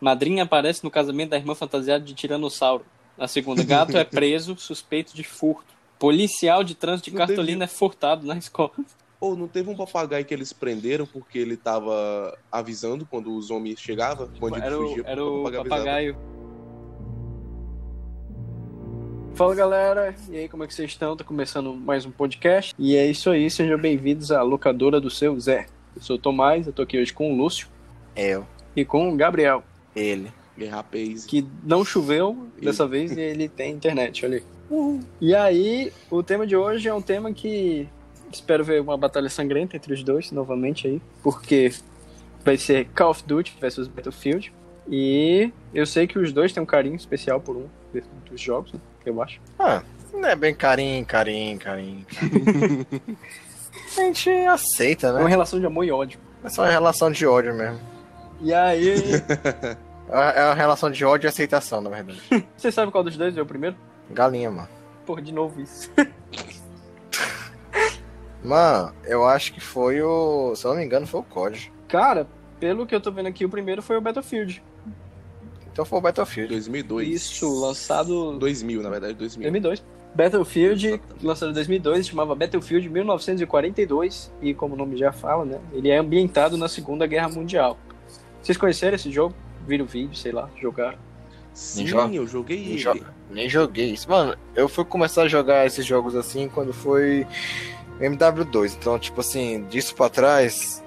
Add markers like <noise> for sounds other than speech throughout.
Madrinha aparece no casamento da irmã fantasiada de tiranossauro. Na segunda, gato é <laughs> preso, suspeito de furto. Policial de trânsito de Não cartolina é furtado na escola. Ou não teve um papagaio que eles prenderam porque ele tava avisando quando os homens chegavam? O bandido Era o, fugia, era o avisava. papagaio. Fala galera, e aí como é que vocês estão? Tá começando mais um podcast. E é isso aí, sejam bem-vindos à locadora do seu Zé. Eu sou o Tomás, eu tô aqui hoje com o Lúcio Eu, e com o Gabriel, ele. E rapaz, que não choveu dessa vez e ele tem internet, olha aí. E aí, o tema de hoje é um tema que espero ver uma batalha sangrenta entre os dois novamente aí, porque vai ser Call of Duty versus Battlefield. E eu sei que os dois têm um carinho especial por um dos jogos, né? Que eu acho. Ah, não é bem carinho, carinho, carinho. carinho. <laughs> A gente aceita, É uma né? relação de amor e ódio. É só uma relação de ódio mesmo. E aí, <laughs> É uma relação de ódio e aceitação, na verdade. <laughs> você sabe qual dos dois é o primeiro? Galinha, mano. Porra, de novo isso. <laughs> Mano, eu acho que foi o. Se eu não me engano, foi o COD. Cara, pelo que eu tô vendo aqui, o primeiro foi o Battlefield. Então foi o Battlefield. 2002. Isso, lançado 2000, na verdade, 2000. 2002. Battlefield, Exatamente. lançado em 2002, chamava Battlefield 1942 e como o nome já fala, né, ele é ambientado na Segunda Guerra Mundial. Vocês conheceram esse jogo? Viram o vídeo, sei lá, jogaram? Sim, joga- eu joguei Nem, jo- nem joguei isso. Mano, eu fui começar a jogar esses jogos assim quando foi MW2. Então, tipo assim, disso pra trás,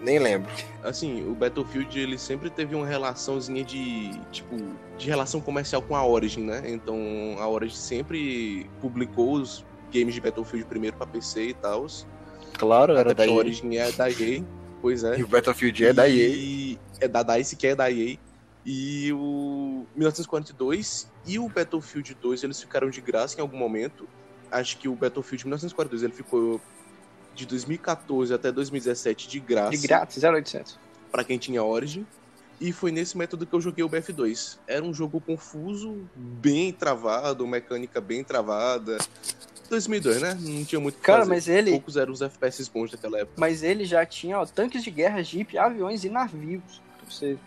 nem lembro. Assim, o Battlefield, ele sempre teve uma relaçãozinha de, tipo, de relação comercial com a Origin, né? Então, a Origin sempre publicou os games de Battlefield primeiro pra PC e tal. Claro, era da. Origin é da EA. Pois é. E o Battlefield é da EA. É da DICE, que é da EA. E o 1942 e o Battlefield 2, eles ficaram de graça em algum momento. Acho que o Battlefield 1942, ele ficou de 2014 até 2017 de graça De grátis, 0800. pra quem tinha Origin. E foi nesse método que eu joguei o BF2. Era um jogo confuso, bem travado, mecânica bem travada. 2002, né? Não tinha muito Cara, mas ele, Poucos eram os FPS bons daquela época. mas ele já tinha ó, tanques de guerra, jeep, aviões e navios. Pra você Sim.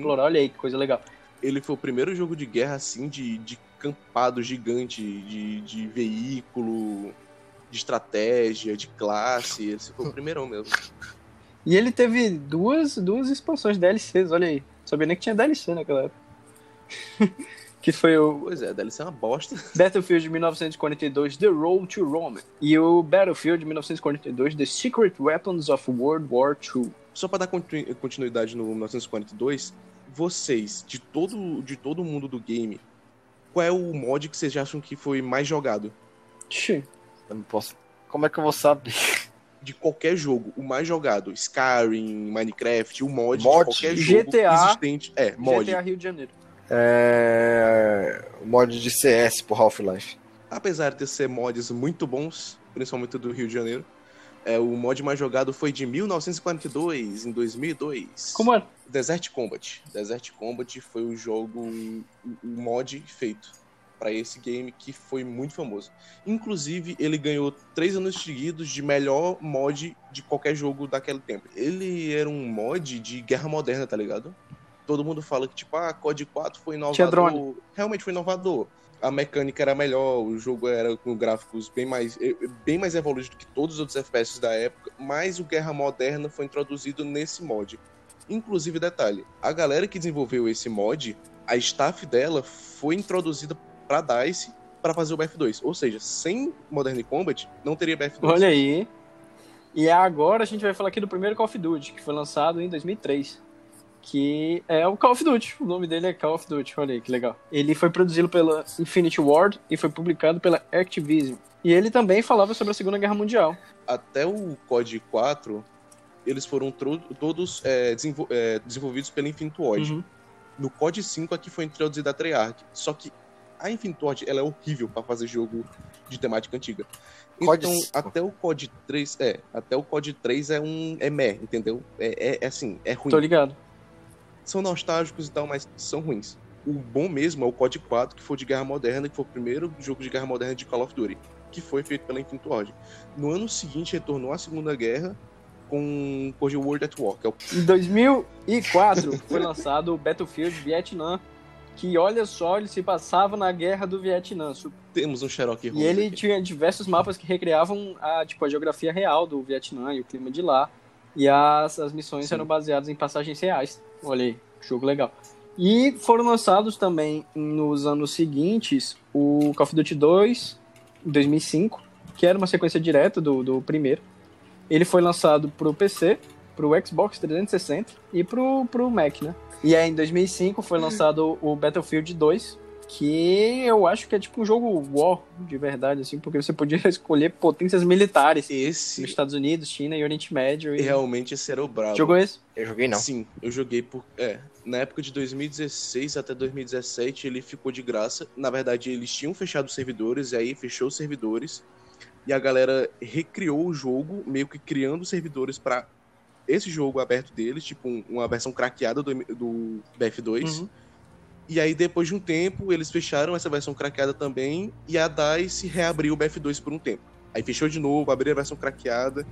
explorar, olha aí que coisa legal. ele foi o primeiro jogo de guerra assim de, de campado gigante, de, de veículo, de estratégia, de classe. Esse foi o primeirão mesmo. <laughs> E ele teve duas, duas expansões DLCs, olha aí. Sabia nem que tinha DLC naquela época. <laughs> que foi o Pois é, deve ser uma bosta. <laughs> Battlefield 1942 The Road to Rome e o Battlefield 1942 The Secret Weapons of World War II. Só pra dar continu- continuidade no 1942, vocês, de todo, de todo mundo do game, qual é o mod que vocês acham que foi mais jogado? Tchê. Eu não posso. Como é que eu vou saber? <laughs> De qualquer jogo, o mais jogado. Skyrim, Minecraft, o mod, Mod? de qualquer jogo GTA. existente. É, mod. GTA Rio de Janeiro. É. O mod de CS por Half-Life. apesar de ser mods muito bons, principalmente do Rio de Janeiro, é, o mod mais jogado foi de 1942, em 2002. Como é? Desert Combat. Desert Combat foi o jogo, o o mod feito para esse game que foi muito famoso. Inclusive, ele ganhou três anos seguidos de melhor mod de qualquer jogo daquele tempo. Ele era um mod de guerra moderna, tá ligado? Todo mundo fala que, tipo, ah, COD 4 foi inovador. Realmente foi inovador. A mecânica era melhor, o jogo era com gráficos bem mais, eh, bem mais evoluídos do que todos os outros FPS da época, mas o Guerra Moderna foi introduzido nesse mod. Inclusive, detalhe, a galera que desenvolveu esse mod, a staff dela foi introduzida pra DICE para fazer o BF2. Ou seja, sem Modern Combat, não teria BF2. Olha aí. E agora a gente vai falar aqui do primeiro Call of Duty, que foi lançado em 2003. Que é o Call of Duty. O nome dele é Call of Duty. Olha aí que legal. Ele foi produzido pela Infinity Ward e foi publicado pela Activision. E ele também falava sobre a Segunda Guerra Mundial. Até o COD 4, eles foram todos é, desenvol- é, desenvolvidos pela Infinity Ward. Uhum. No COD 5 aqui foi introduzida a Treyarch. Só que a Infinity Ward, ela é horrível pra fazer jogo de temática antiga. COD Então, 5. até o COD 3, é, até o COD 3 é um é meh, entendeu? É, é- é assim, é ruim. Tô ligado. São nostálgicos e tal, mas são ruins. O bom mesmo é o COD 4, que foi de Guerra Moderna, que foi o primeiro jogo de Guerra Moderna de Call of Duty, que foi feito pela Infinity Ward. No ano seguinte retornou a Segunda Guerra com Cold World at War. É o... Em 2004 <laughs> foi lançado o Battlefield Vietnã, que olha só, ele se passava na guerra do Vietnã. Temos um Holmes. E ele aqui. tinha diversos mapas que recriavam a, tipo, a geografia real do Vietnã e o clima de lá. E as, as missões Sim. eram baseadas em passagens reais. Olha aí, jogo legal. E foram lançados também nos anos seguintes o Call of Duty 2, em 2005, que era uma sequência direta do, do primeiro. Ele foi lançado pro PC, pro Xbox 360 e pro, pro Mac, né? E aí em 2005 foi lançado o Battlefield 2, que eu acho que é tipo um jogo war de verdade, assim, porque você podia <laughs> escolher potências militares Esse nos Estados Unidos, China e Oriente Médio. E... realmente esse era o brabo. Jogou esse? Eu joguei não. Sim, eu joguei por. É, na época de 2016 até 2017 ele ficou de graça. Na verdade, eles tinham fechado os servidores, e aí fechou os servidores. E a galera recriou o jogo, meio que criando servidores para esse jogo aberto deles, tipo um- uma versão craqueada do, do BF2. Uhum. E aí, depois de um tempo, eles fecharam essa versão craqueada também, e a DICE reabriu o BF2 por um tempo. Aí fechou de novo, abriu a versão craqueada,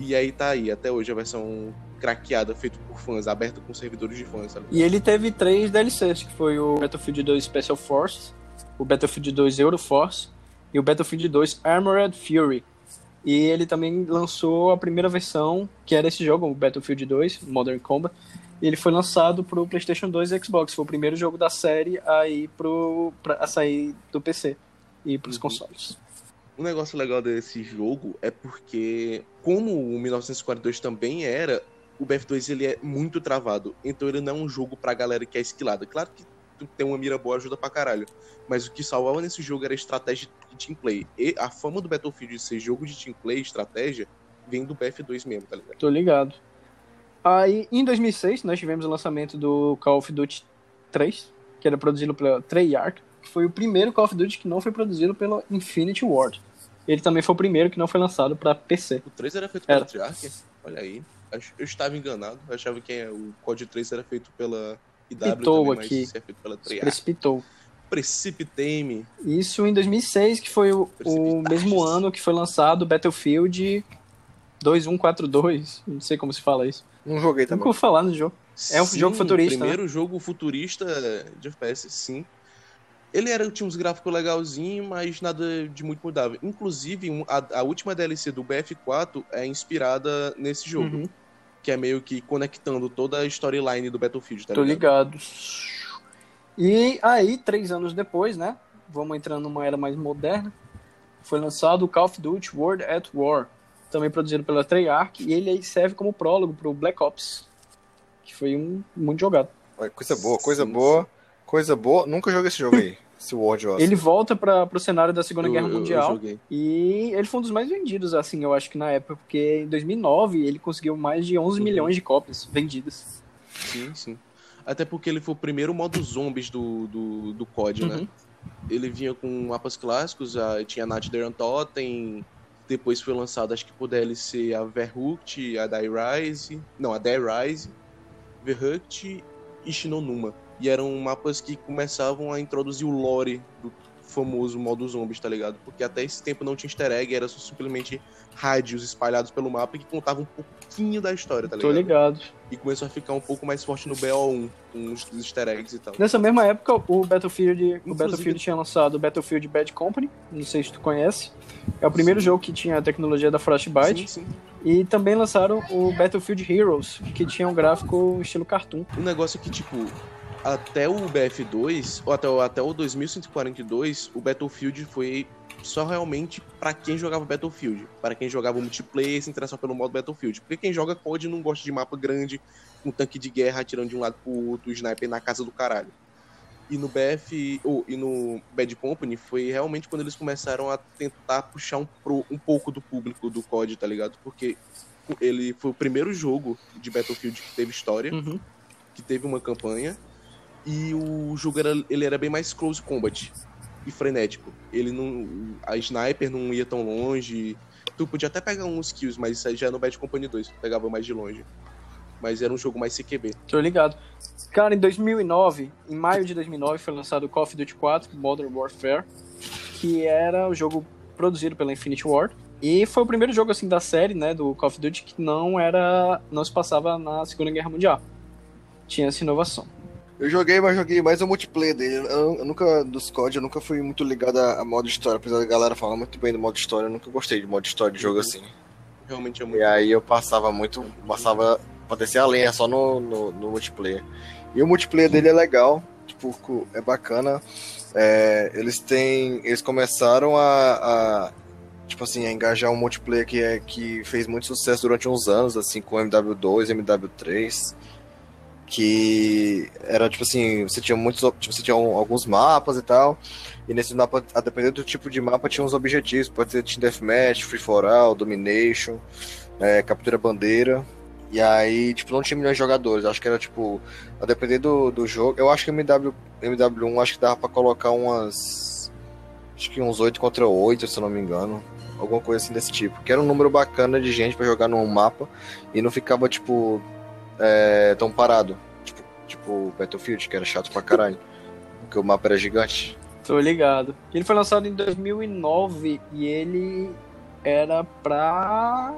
e aí tá aí, até hoje, a versão craqueada, feita por fãs, aberta com servidores de fãs, sabe? E ele teve três DLCs, que foi o Battlefield 2 Special Forces, o Battlefield 2 Euroforce e o Battlefield 2 Armored Fury. E ele também lançou a primeira versão, que era esse jogo, o Battlefield 2 Modern Combat. E ele foi lançado pro PlayStation 2 e Xbox. Foi o primeiro jogo da série a ir pro, pra, a sair do PC e pros Uhum. consoles. Um negócio legal desse jogo é porque, como o 1942 também era, o BF2 ele é muito travado. Então ele não é um jogo pra galera que é esquilada. Claro que ter uma mira boa ajuda pra caralho. Mas o que salvava nesse jogo era a estratégia de team play. E a fama do Battlefield de ser jogo de team play, estratégia, vem do BF2 mesmo, tá ligado? Tô ligado. Aí, em 2006, nós tivemos o lançamento do Call of Duty 3, que era produzido pela Treyarch, que foi o primeiro Call of Duty que não foi produzido pela Infinity Ward. Ele também foi o primeiro que não foi lançado para PC. O 3 era feito pela. Treyarch? Olha aí. Eu estava enganado. Eu achava que o COD 3 era feito pela IW Pitou também, aqui. mas é feito pela Treyarch. Precipitou. Precipitei-me. Isso em 2006, que foi o, o mesmo ano que foi lançado Battlefield 2142. Não sei como se fala isso. Não joguei Nunca também. vou falar no jogo. É um jogo futurista, né? Primeiro jogo futurista de FPS, sim. Ele era, tinha uns gráficos legalzinhos, mas nada de muito mudável. Inclusive, um- a, a última DLC do BF4 é inspirada nesse jogo. Uhum. Que é meio que conectando toda a storyline do Battlefield, tá Tô ligado? ligado. E aí, três anos depois, né? Vamos entrando numa era mais moderna. Foi lançado o Call of Duty World at War, também produzido pela Treyarch, e ele aí serve como prólogo pro Black Ops, que foi um muito jogado. Coisa boa, coisa Sim, boa. Coisa boa. Nunca joguei esse jogo aí. <laughs> Esse World War. Ele volta para pro cenário da Segunda Eu- Guerra eu- eu Mundial joguei. e ele foi um dos mais vendidos, assim, eu acho que na época, porque em 2009 ele conseguiu mais de 11 Uhum. milhões de cópias vendidas. Sim, sim. Até porque ele foi o primeiro modo zombies do, do, do COD, né? Uhum. Ele vinha com mapas clássicos, a, tinha Nacht der Totem, depois foi lançado, acho que por DLC, a Verrucht, a Die Rise, não, a Die Rise, Verrucht e Shinonuma. E eram mapas que começavam a introduzir o lore do famoso modo zombies, tá ligado? Porque até esse tempo não tinha easter egg, era só simplesmente rádios espalhados pelo mapa que contavam um pouquinho da história, tá Tô ligado? ligado. E começou a ficar um pouco mais forte no BO1, com os easter eggs e tal. Nessa mesma época, o Battlefield, o Battlefield tinha lançado o Battlefield Bad Company, não sei se tu conhece. É o primeiro jogo que tinha a tecnologia da Frostbite. Sim, sim. E também lançaram o Battlefield Heroes, que tinha um gráfico estilo cartoon. O negócio que, tipo, até o BF2, ou até, o- até o 2142, o Battlefield foi só realmente pra quem jogava Battlefield. Para quem jogava multiplayer se interessava pelo modo Battlefield. Porque quem joga COD não gosta de mapa grande, com tanque de guerra atirando de um lado pro outro, sniper na casa do caralho. E no BF, ou, e no Bad Company foi realmente quando eles começaram a tentar puxar um, pro- um pouco do público do COD, tá ligado? Porque ele foi o primeiro jogo de Battlefield que teve história Uhum. que teve uma campanha e o jogo era, ele era bem mais close combat e frenético. Ele não a sniper não ia tão longe. Tu podia até pegar uns kills, mas isso aí já é no Bad Company 2, tu pegava mais de longe. Mas era um jogo mais CQB. Tô ligado. Cara, em 2009, em maio de 2009, foi lançado o Call of Duty 4 Modern Warfare, que era o jogo produzido pela Infinity Ward. E foi o primeiro jogo assim da série, né, do Call of Duty que não era, não se passava na Segunda Guerra Mundial. Tinha essa inovação. Eu joguei, mas joguei mais o multiplayer dele. Eu, eu nunca, dos COD, eu nunca fui muito ligado a, a, modo história, apesar da galera falar muito bem do modo história, eu nunca gostei de modo história de jogo uhum. assim. Realmente é muito. E aí eu passava muito, passava pra descer a lenha só no, no, no multiplayer. E o multiplayer dele é legal, tipo, é bacana. É, eles têm. Eles começaram a, a, Tipo assim, a engajar um multiplayer que, é, que fez muito sucesso durante uns anos, assim, com MW2, MW3 que era tipo assim, você tinha muitos, tipo, você tinha alguns mapas e tal, e nesse mapa, a depender do tipo de mapa, tinha uns objetivos, pode ser Team Deathmatch, Free for All, Domination, é, Captura Bandeira, e aí, tipo, não tinha milhões de jogadores, acho que era tipo, a depender do, do jogo, eu acho que MW, MW1, acho que dava pra colocar umas, acho que uns 8 contra 8, se eu não me engano, alguma coisa assim desse tipo, que era um número bacana de gente para jogar num mapa, e não ficava, tipo, é, tão parado. Tipo, tipo Battlefield, que era chato pra caralho. porque o mapa era gigante. Tô ligado. Ele foi lançado em 2009 e ele era pra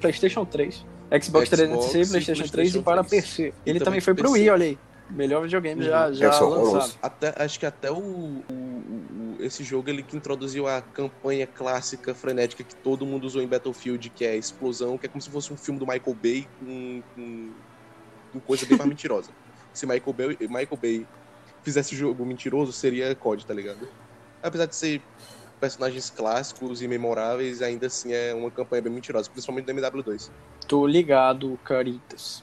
PlayStation 3. Xbox, Xbox 360, PlayStation 3 e para PC. Ele também, também foi pro Wii, olha aí. Melhor videogame uhum. já, já lançado. Até, acho que até o, o, o, esse jogo ele que introduziu a campanha clássica, frenética que todo mundo usou em Battlefield, que é a explosão, que é como se fosse um filme do Michael Bay com com coisa bem mais mentirosa. Se Michael Bay, Michael Bay fizesse jogo mentiroso, seria COD, tá ligado? Apesar de ser personagens clássicos e memoráveis, ainda assim é uma campanha bem mentirosa, principalmente do MW2. Tô ligado, Caritas.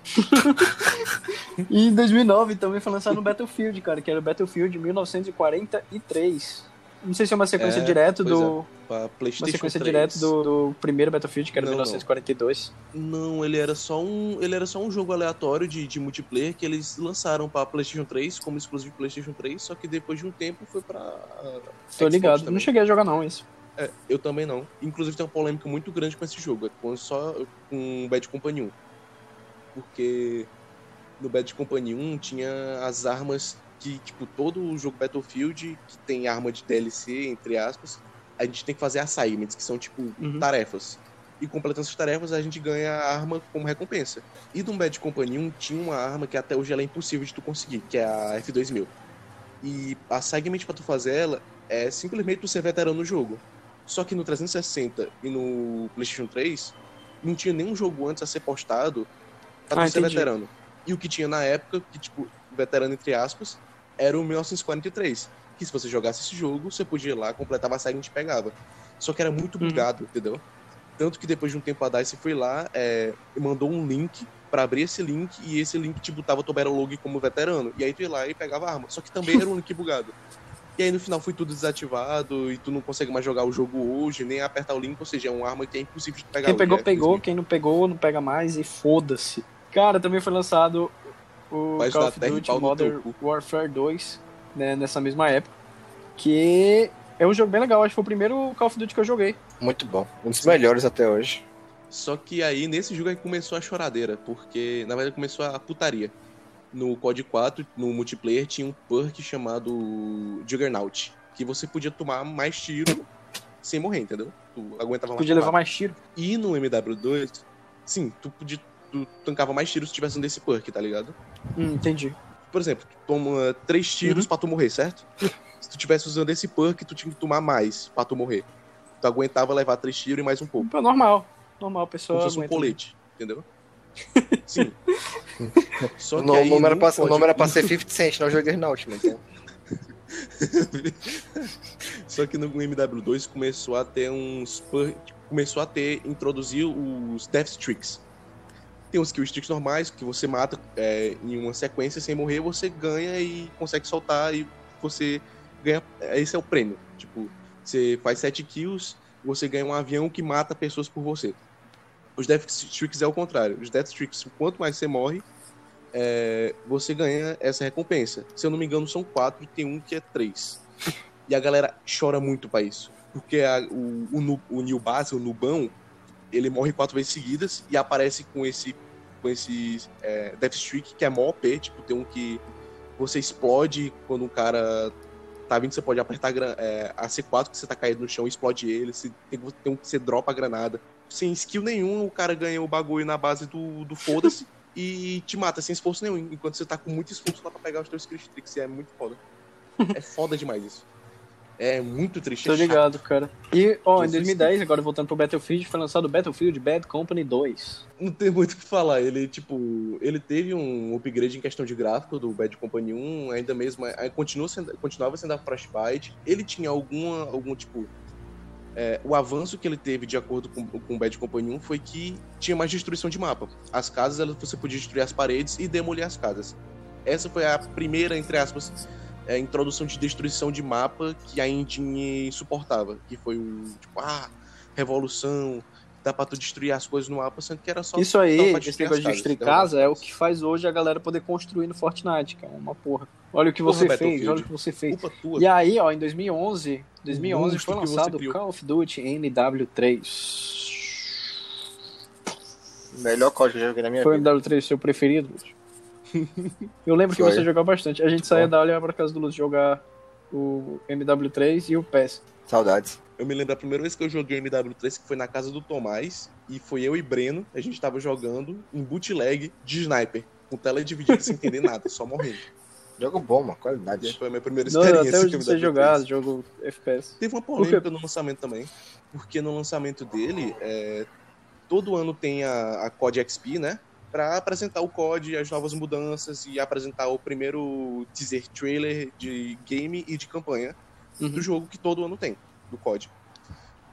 <laughs> e em 2009 também foi lançado no Battlefield, cara, que era o Battlefield 1943. Não sei se é uma sequência é, direto do. É, uma sequência direto do, do, primeiro Battlefield, que era não, 1942. Não, ele era só um. Ele era só um jogo aleatório de, de multiplayer que eles lançaram pra Playstation 3 como exclusivo Playstation 3, só que depois de um tempo foi pra. Tô Xbox ligado. Também. Não cheguei a jogar não isso. É, eu também não. Inclusive tem uma polêmica muito grande com esse jogo, é com só com Bad Company 1. Porque no Bad Company 1 tinha as armas que, tipo, todo o jogo Battlefield que tem arma de DLC, entre aspas, a gente tem que fazer assignments, que são, tipo, uhum. tarefas. E completando essas tarefas, a gente ganha a arma como recompensa. E no Bad Company 1 tinha uma arma que até hoje ela é impossível de tu conseguir, que é a F2000. E a assignment pra tu fazer ela é simplesmente tu ser veterano no jogo. Só que no 360 e no PlayStation 3, não tinha nenhum jogo antes a ser postado pra ah, tu ser veterano. E o que tinha na época, que, tipo, veterano entre aspas, era o 1943. Que se você jogasse esse jogo, você podia ir lá, completava a saga e a gente pegava. Só que era muito uhum. bugado, entendeu? Tanto que depois de um tempo a DICE foi lá é, e mandou um link para abrir esse link e esse link te botava o Log como veterano. E aí tu ia lá e pegava a arma. Só que também era um link bugado. E aí no final foi tudo desativado e tu não consegue mais jogar o jogo hoje, nem apertar o link, ou seja, é uma arma que é impossível de pegar. Quem pegou, hoje, pegou, quem não pegou, não pega mais e foda-se. Cara, também foi lançado o Mas Call of Duty Modern Warfare 2, né, nessa mesma época. Que é um jogo bem legal, acho que foi o primeiro Call of Duty que eu joguei. Muito bom, um dos melhores até hoje. Só que aí, nesse jogo, aí começou a choradeira, porque, na verdade, começou a putaria. No COD 4, no multiplayer, tinha um perk chamado Juggernaut, que você podia tomar mais tiro sem morrer, entendeu? Tu aguentava mais Podia levar mais tiro. E no MW2, sim, tu podia tu tancava mais tiros se tivesse um desse perk, tá ligado? Hum, entendi. Por exemplo, tu toma três tiros uhum. pra tu morrer, certo? se tu tivesse usando esse perk, tu tinha que tomar mais pra tu morrer. Tu aguentava levar três tiros e mais um pouco. É normal. Normal, pessoa. Como se fosse um colete, entendeu? <laughs> Sim. Só que o, nome era pra, pode... o nome era pra ser 50 Cent, não joguei na última, então. Só que no MW2 começou a ter uns. Começou a ter. introduzir os Death Streaks. Tem os kill streaks normais, que você mata é, em uma sequência sem morrer, você ganha e consegue soltar e você ganha. Esse é o prêmio. Tipo, você faz 7 kills, você ganha um avião que mata pessoas por você. Os Death Streaks é o contrário. Os Death Streaks, quanto mais você morre, é, você ganha essa recompensa. Se eu não me engano, são quatro e tem um que é três. E a galera chora muito para isso. Porque a, o, o, o New Base, o Nubão, ele morre quatro vezes seguidas e aparece com esse com esse é, Death Streak que é mó OP, tipo, tem um que você explode quando um cara tá vindo, você pode apertar é, a C4 que você tá caído no chão, explode ele, você tem, tem, você dropa a granada. Sem skill nenhum, o cara ganha o bagulho na base do, do foda-se <laughs> e te mata sem esforço nenhum, enquanto você tá com muito esforço lá pra pegar os teus e é muito foda. é foda demais isso. É muito triste. Tô ligado, cara. E, ó, em 2010, agora voltando pro Battlefield, foi lançado o Battlefield Bad Company 2. Não tem muito o que falar. Ele, tipo, ele teve um upgrade em questão de gráfico do Bad Company 1, ainda mesmo, continua sendo, continuava sendo a Frostbite. Ele tinha alguma, algum, tipo, é, o avanço que ele teve de acordo com, com o Bad Company 1 foi que tinha mais destruição de mapa. As casas, você podia destruir as paredes e demolir as casas. Essa foi a primeira, entre aspas, é, introdução de destruição de mapa que a engine suportava, que foi o tipo, ah, revolução, dá pra tu destruir as coisas no mapa, sendo que era só. Isso aí, esse negócio de destruir casa, é o que faz hoje a galera poder construir no Fortnite, cara. Uma porra. Olha o que você porra, fez, olha o que você fez. E aí, ó, em 2011, 2011 foi lançado o Call of Duty NW3. Melhor código que eu joguei na minha foi vida. Foi o NW3 seu preferido, Lúcio? <laughs> Eu lembro Foi. que você jogava bastante. A gente saía da aula para casa do Lúcio jogar o MW3 e o PES. Saudades. Eu me lembro a primeira vez que eu joguei o MW3, que foi na casa do Tomás, e foi eu e Breno, a gente tava jogando em bootleg de sniper, com tela dividida sem entender nada, só morrendo. <laughs> Jogo bom, mano, qualidade. E foi a minha primeira experiência. Não, até hoje você jogado, jogo FPS. Teve uma polêmica no lançamento também, porque no lançamento dele, é, todo ano tem a, a COD XP, né? Para apresentar o COD, as novas mudanças e apresentar o primeiro teaser trailer de game e de campanha uhum. do jogo que todo ano tem, do COD.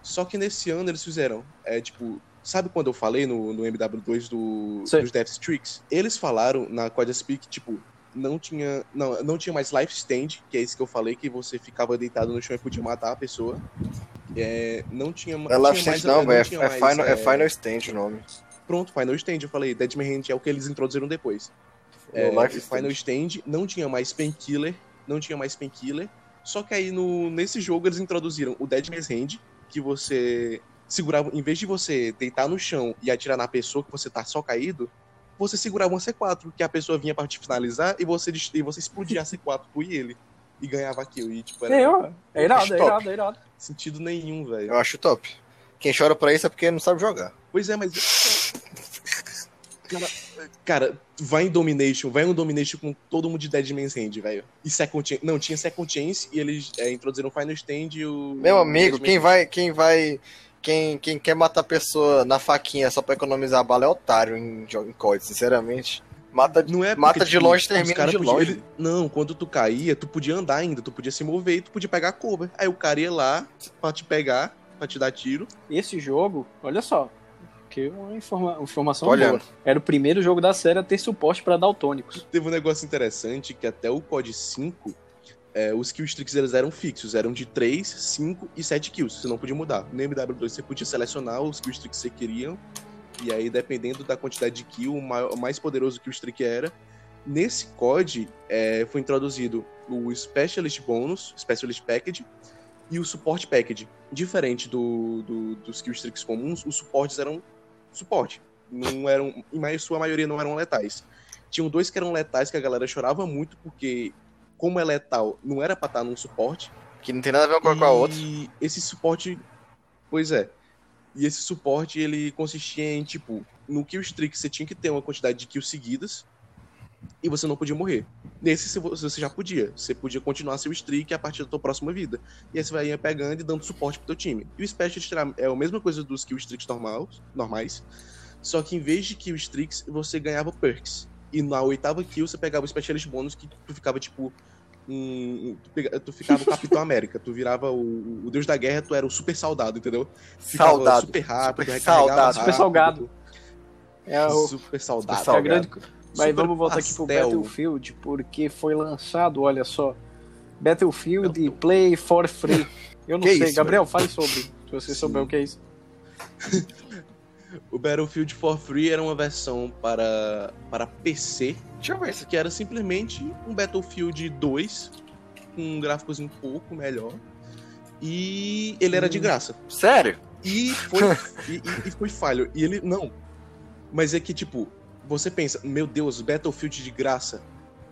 Só que nesse ano eles fizeram, é tipo, sabe quando eu falei no, no MW2 do, dos Death Streaks? Eles falaram na COD Speak, tipo, não tinha, não, não tinha mais life stand, que é isso que eu falei, que você ficava deitado no chão e podia matar a pessoa. É, não tinha, é life stand não, não, é, é, final, é, é Final Stand o nome. Pronto, Final Stand. Eu falei, Dead Man Hand é o que eles introduziram depois. É, Final Stand não tinha mais Painkiller, não tinha mais Painkiller. Só que aí no, nesse jogo eles introduziram o Dead Man's Hand, que você segurava, em vez de você deitar no chão e atirar na pessoa que você tá só caído, você segurava uma C4, que a pessoa vinha para te finalizar e você, e você explodia a <laughs> C4, tu e ele. E ganhava kill. E, tipo, era... É, é irado, é irado, é irado. Sentido nenhum, velho. Eu acho top. Quem chora pra isso é porque não sabe jogar. Pois é, mas <laughs> Cara, cara, vai em Domination, vai em um Domination com todo mundo de Dead Man's Hand, velho. E Second Chance. Não, tinha Second Chance e eles é, introduziram o Final Stand e o. Meu amigo, quem vai. Quem vai. Quem, quem quer matar a pessoa na faquinha só pra economizar a bala é otário em, em COD, sinceramente. Mata, não é porque, mata de longe, termina de podia, longe. Ele, não, quando tu caía, tu podia andar ainda, tu podia se mover e tu podia pegar cover. Aí o cara ia lá pra te pegar, pra te dar tiro. Esse jogo, olha só, que uma, informa informação Olha. boa. Era o primeiro jogo da série a ter suporte para daltônicos. Teve um negócio interessante que até o COD 5, é, os kill streaks eles eram fixos, eram de 3, 5 e 7 kills, você não podia mudar. No MW2 você podia selecionar os kill streaks que você queria, e aí dependendo da quantidade de kill, o mais poderoso que o streak era. Nesse COD é, foi introduzido o Specialist Bonus, Specialist Package, e o Support Package. Diferente do, do, dos kill streaks comuns, os suportes eram suporte. Não eram, em sua maioria não eram letais. Tinham dois que eram letais que a galera chorava muito porque, como é letal, não era pra estar num suporte. Que não tem nada a ver com a outra. E esse suporte, pois é. E esse suporte ele consistia em tipo, no kill streak você tinha que ter uma quantidade de kills seguidas e você não podia morrer. Nesse você já podia. Você podia continuar seu streak a partir da tua próxima vida. E aí você vai pegando e dando suporte pro teu time. E o Specialist é a mesma coisa dos kill streaks normais, normais. Só que em vez de kill streaks, você ganhava perks. E na oitava kill você pegava o Specialist bônus que tu ficava tipo. Um, tu, tu, ficava o <laughs> Capitão América, tu virava o, o, Deus da Guerra, tu era o super soldado, entendeu? Ficava saudado. super rápido, super saudado, super salgado. É o super saudado. Super grande, mas vamos voltar pastel. aqui pro Battlefield, porque foi lançado, olha só. Battlefield Play for Free. <laughs> Eu não que sei, isso, Gabriel, velho? fale sobre. Se você Sim. souber o que é isso. <laughs> o Battlefield for Free era uma versão para, para PC. Deixa eu ver. Que era simplesmente um Battlefield 2 com um gráficos um pouco melhor. E ele era de hum. graça. Sério? E foi, e, e, e foi falho. E ele. Não. Mas é que, tipo, você pensa, meu Deus, Battlefield de graça.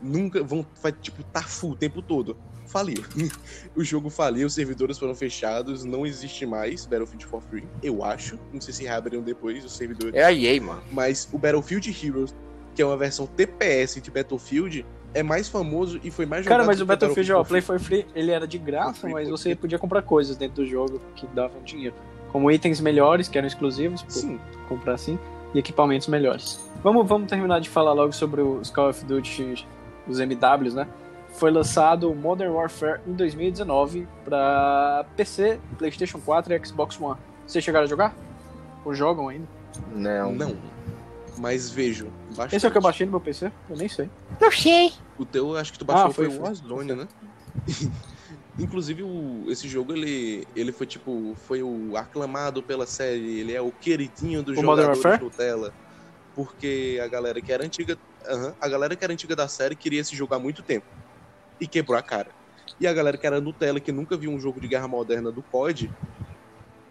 nunca vão, vai, tipo, tá full o tempo todo. Faliu. <laughs> o jogo faliu, os servidores foram fechados, não existe mais Battlefield for Free, eu acho. Não sei se reabriram depois os servidores. É a EA, mano. Mas o Battlefield Heroes, que é uma versão TPS de Battlefield, é mais famoso e foi mais jogado. Cara, mas o Battlefield ó, Play for Free, ele era de graça, Free, mas você free. podia comprar coisas dentro do jogo que davam dinheiro. Como itens melhores, que eram exclusivos, por Sim, comprar assim, e equipamentos melhores. Vamos, vamos terminar de falar logo sobre os Call of Duty, os MWs, né? Foi lançado Modern Warfare em 2019 para PC, PlayStation 4 e Xbox One. Vocês chegaram a jogar? Ou jogam ainda? Não. não. Mas vejo. Bastante. Esse é o que eu baixei no meu PC? Eu nem sei. Não sei. O teu, acho que tu baixou Ah, foi- foi, o. Warzone, né? <laughs> Inclusive, o, esse jogo, ele, ele foi, tipo, foi o aclamado pela série, ele é o queridinho dos O jogadores? Nutella. Porque a galera que era antiga, a galera que era antiga da série queria esse jogo há muito tempo. E quebrou a cara. E a galera que era Nutella, que nunca viu um jogo de guerra moderna do COD,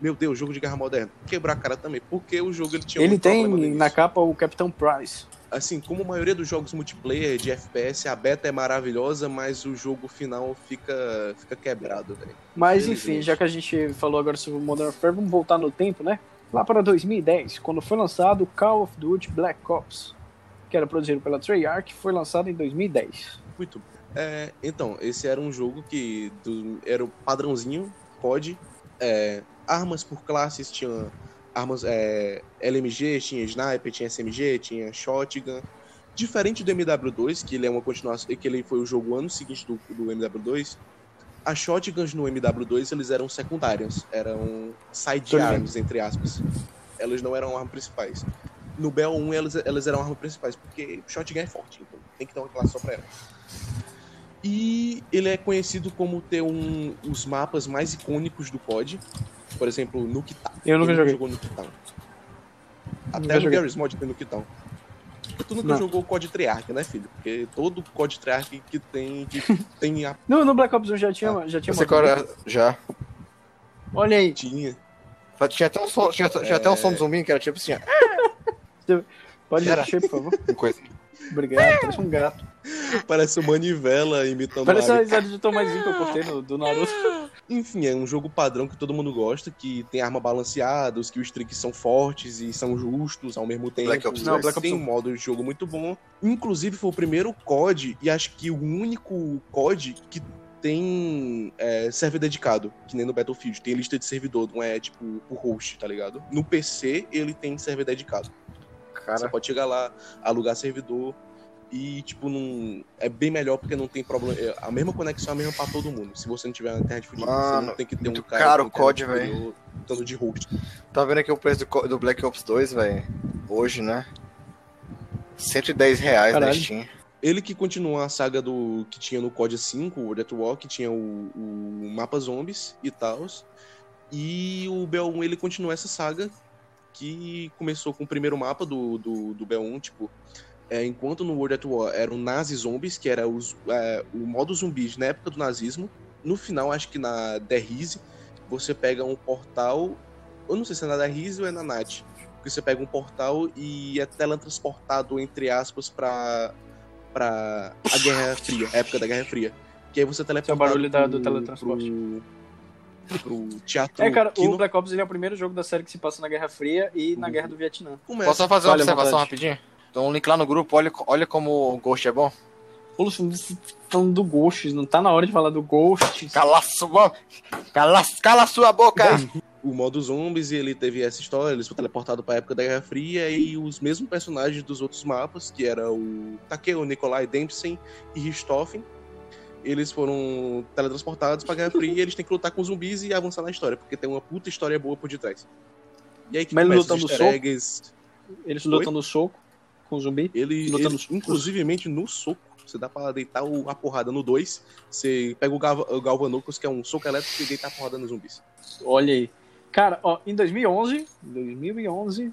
meu Deus, jogo de guerra moderna, quebrou a cara também. Porque o jogo, ele tinha Ele um tem na capa o Capitão Price. assim, como a maioria dos jogos multiplayer de FPS, a beta é maravilhosa, mas o jogo final fica, fica quebrado, velho. Mas enfim, já que a gente falou agora sobre Modern Warfare, vamos voltar no tempo, né? Lá para 2010, quando foi lançado o Call of Duty Black Ops, que era produzido pela Treyarch, foi lançado em 2010. Muito. É, então, esse era um jogo que do- era o padrãozinho, COD, é, armas por classes, tinha armas é, LMG, tinha sniper, tinha SMG, tinha shotgun. Diferente do MW2, que ele é uma continuação, que ele foi o jogo ano seguinte do, do MW2, as shotguns no MW2 eles eram secundárias, eram side arms, entre aspas. Elas não eram armas principais. No BO1 elas, elas eram armas principais, porque shotgun é forte, então tem que ter uma classe só pra ela. E ele é conhecido como ter um, os mapas mais icônicos do COD. Por exemplo, Nuketown. Eu nunca Quem joguei. jogou Nuketown? Até Nunca no joguei. Garry's Mod tem Nuketown. Tu nunca Não. jogou o COD Treyarch, né, filho? Porque todo COD Treyarch que tem, que <laughs> tem a No, no Black Ops 1 já tinha, já tinha Você agora já. Olha aí, tinha. Tinha até um som, tinha, tinha até um som do zumbi que era tipo assim, <laughs> pode mexer, por favor. coisa. Obrigado, parece um gato. <laughs> Parece uma manivela imitando Parece a risada de Tomazinho que eu cortei no, do Naruto. <laughs> Enfim, é um jogo padrão que todo mundo gosta, que tem arma balanceada, os killstreaks são fortes e são justos ao mesmo tempo. Black Ops Não, Black Ops tem um 1. modo de jogo muito bom. Inclusive, foi o primeiro COD, e acho que o único COD que tem é, server dedicado, que nem no Battlefield. Tem lista de servidor, não é tipo o host, tá ligado? No PC, ele tem server dedicado. Você Cara, pode chegar lá, alugar servidor e, tipo, não. É bem melhor porque não tem problema. é, A mesma conexão é a mesma pra todo mundo. Se você não tiver uma internet fodida, você não tem que ter um cara. caro o COD, superior, Tanto de host. tá vendo aqui o preço do, do Black Ops 2, velho? Hoje, né? 110 reais na Caralho. Steam. Ele que continua a saga do que tinha no COD 5, o War, que tinha o, o mapa zombies e tal. E o BO1 ele continua essa saga que começou com o primeiro mapa do, do, do BO1, tipo, é, enquanto no World at War eram Nazi Zombies, que era os, é, o modo zumbis na época do nazismo, no final, acho que na Derrise, você pega um portal, eu não sei se é na Derrise ou é na NAT, porque você pega um portal e é teletransportado, entre aspas, pra, pra a Guerra Fria, a época da Guerra Fria. Que aí você teleporta barulho da- do teletransporte. Pro, pro teatro É, cara, Kino. o Black Ops ele é o primeiro jogo da série que se passa na Guerra Fria e na Uhum. Guerra do Vietnã. Começa. Posso só fazer uma observação rapidinho? Então, um link lá no grupo, olha, olha como o Ghost é bom. Ô, Lúcio, você tá falando do Ghost, não tá na hora de falar do Ghost. Cala sua, cala, cala sua boca! o modo zombies e ele teve essa história, eles foram teleportados pra época da Guerra Fria e os mesmos personagens dos outros mapas, que era o Takeo, Nikolai Dempsey e Richthofen, eles foram teletransportados pra Guerra Fria e eles têm que lutar com zumbis e avançar na história, porque tem uma puta história boa por detrás. E aí que Mas começa lutam os no soco? eggs, Eles lutam no soco com o zumbi. ele, ele- no- inclusivemente no soco, você dá pra deitar o- a porrada no 2, você pega o, Galva, o Galvanucos, que é um soco elétrico, e deita a porrada nos zumbis. Olha aí. Cara, ó, em 2011, 2011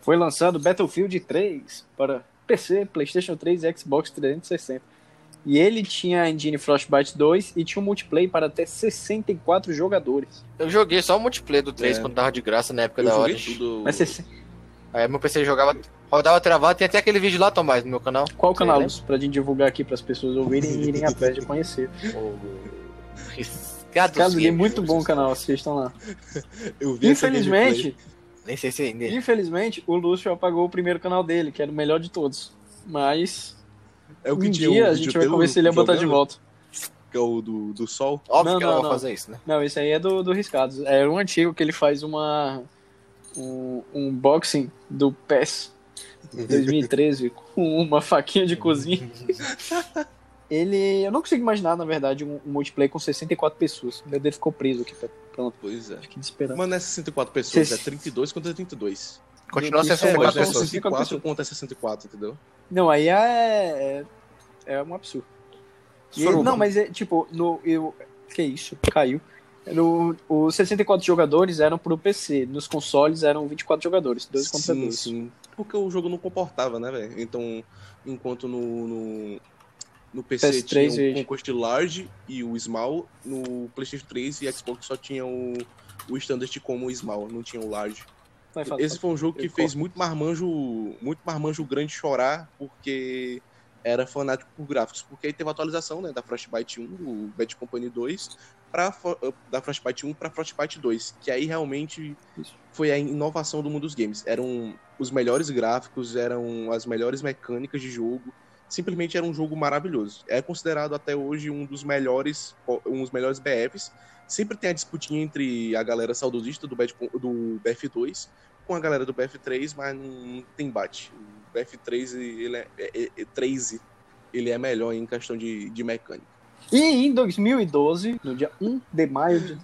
foi lançado Battlefield 3 para PC, PlayStation 3 e Xbox 360. E ele tinha a engine Frostbite 2 e tinha um multiplayer para até 64 jogadores. Eu joguei só o multiplayer do 3 É. quando tava de graça na época Eu da joguei Orange. tudo... Mas 60 Aí meu PC jogava Rodava travado, tem até aquele vídeo lá, Tomás, no meu canal. Qual Você canal, lembra? Lúcio? Pra gente divulgar aqui pras pessoas ouvirem e irem atrás de conhecer. <laughs> Cara, é muito bom o canal, assistam lá. <laughs> Infelizmente, Nem sei se ainda. infelizmente, o Lúcio apagou o primeiro canal dele, que era o melhor de todos. Mas É o um que tinha dia um a gente vai convencer ele a botar de jogando, volta. Que é o do, do sol. Óbvio Não, que ela não, vai fazer isso, né? Não, esse aí é do, do Riscados. É um antigo que ele faz uma. Um um unboxing do PES 2013 com uma faquinha de cozinha. Ele. Eu não consigo imaginar, na verdade, um, um multiplayer com 64 pessoas. O meu dele ficou preso aqui. pra- Pronto, Pois é. fiquei desesperado. Mas não é 64 pessoas, Cês- é 32 contra 32. Continua sendo é, É, mas 64 é pessoas. 64 contra 64, entendeu? Não, aí é. É, é um absurdo. E não, mas é tipo, no. Eu, que isso? Caiu. No, os 64 jogadores eram pro PC, nos consoles eram 24 jogadores, 2 contra sim, 2. sim. Porque o jogo não comportava, né, velho? Então, enquanto no, no, no PC PS3 tinha o Conquest Large e o Small, no PlayStation 3 e Xbox só tinha o, o Standard como o Small, não tinha o Large. Fala, Esse foi um jogo que fez muito marmanjo, muito marmanjo grande chorar, porque era fanático por gráficos. Porque aí teve a atualização, né, da Frostbite 1, do Bad Company 2, pra, da Frostbite 1 para Frostbite 2, que aí realmente foi a inovação do mundo dos games. Eram os melhores gráficos, eram as melhores mecânicas de jogo. Simplesmente era um jogo maravilhoso. É considerado até hoje um dos melhores, um dos melhores BFs. Sempre tem a disputinha entre a galera saudosista do, Bad, do BF2 com a galera do BF3, mas não tem bate. O BF3 ele é, é, é, 13, ele é melhor em questão de, de mecânica. E em 2012, no dia 1 de maio de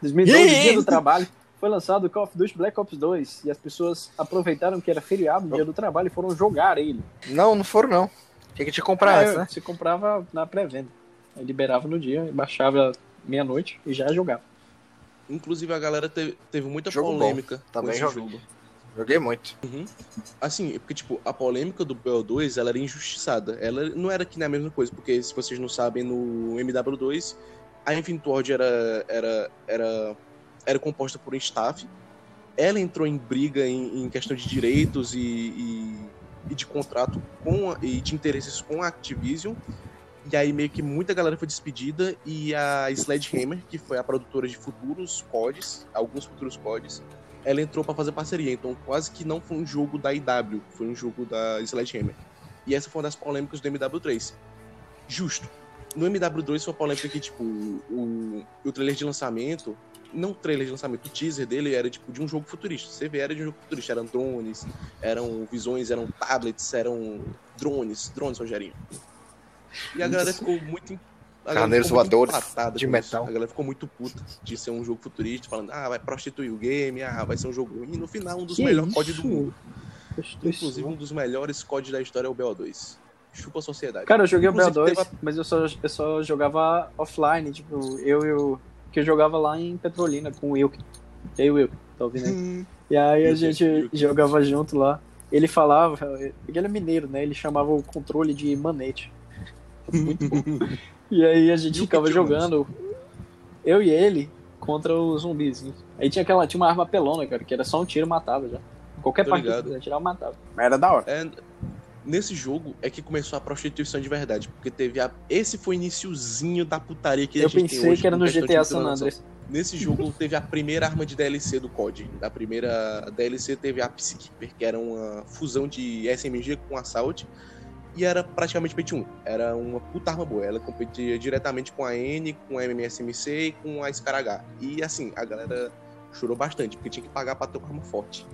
2012, Ih! dia do trabalho, foi lançado o Call of Duty Black Ops 2 e as pessoas aproveitaram que era feriado no dia do trabalho e foram jogar ele. Não, não foram não. Tinha que te comprar Ah, antes, né? Você comprava na pré-venda. Aí liberava no dia, baixava meia-noite e já jogava. Inclusive a galera teve, teve muita Jogo bom. polêmica com Também esse joguei. jogo. Joguei muito. Assim, porque, tipo, a polêmica do BO2, ela era injustiçada. Ela não era que nem a mesma coisa, porque se vocês não sabem, no MW2, a Infinite Ward era, era, era, era composta por um staff. Ela entrou em briga em, em questão de direitos e, e, e de contrato com e de interesses com a Activision. E aí meio que muita galera foi despedida e a Sledgehammer, que foi a produtora de futuros CODs, alguns futuros CODs, ela entrou pra fazer parceria. Então quase que não foi um jogo da IW, foi um jogo da Sledgehammer. E essa foi uma das polêmicas do MW3. Justo. No MW2 foi uma polêmica que, tipo, o, o trailer de lançamento, não o trailer de lançamento, o teaser dele era tipo de um jogo futurista. Você vê, era de um jogo futurista. Eram drones, eram visões, eram tablets, eram drones, drones, Rogerinho. E a galera ficou muito. A Carneiros voadores de isso. metal. A galera ficou muito puta de ser um jogo futurista, falando, ah, vai prostituir o game, ah, vai ser um jogo ruim. E no final, um dos Que melhores? COD do mundo. Inclusive, um dos melhores COD da história é o BO2. Chupa a sociedade. Cara, eu joguei o Inclusive, BO2, teve mas eu só, eu só jogava offline, tipo, eu e o. Que eu jogava lá em Petrolina com o Wilk. E aí, Wilk, tá ouvindo aí? Hum, E aí a gente jogava junto lá. Ele falava, ele é mineiro, né? Ele chamava o controle de manete. Muito bom. <laughs> E aí a gente ficava jogando, eu e ele, contra os zumbis. Aí tinha aquela, tinha uma arma pelona, cara, que era só um tiro e matava já. Qualquer Tô parte que você tirar, matava. Mas era da hora. É, nesse jogo é que começou a prostituição de verdade, porque teve a. Esse foi o iniciozinho da putaria que a Eu gente tem pensei hoje que era no GTA San. Andreas. Nesse jogo teve a primeira arma de DLC do COD. Da primeira DLC teve a Psykeeper, que era uma fusão de SMG com Assault. E era praticamente pay to win. Era uma puta arma boa. Ela competia diretamente com a N, com a MMSMC e com a Scar H. E assim, a galera chorou bastante, porque tinha que pagar pra ter uma arma forte.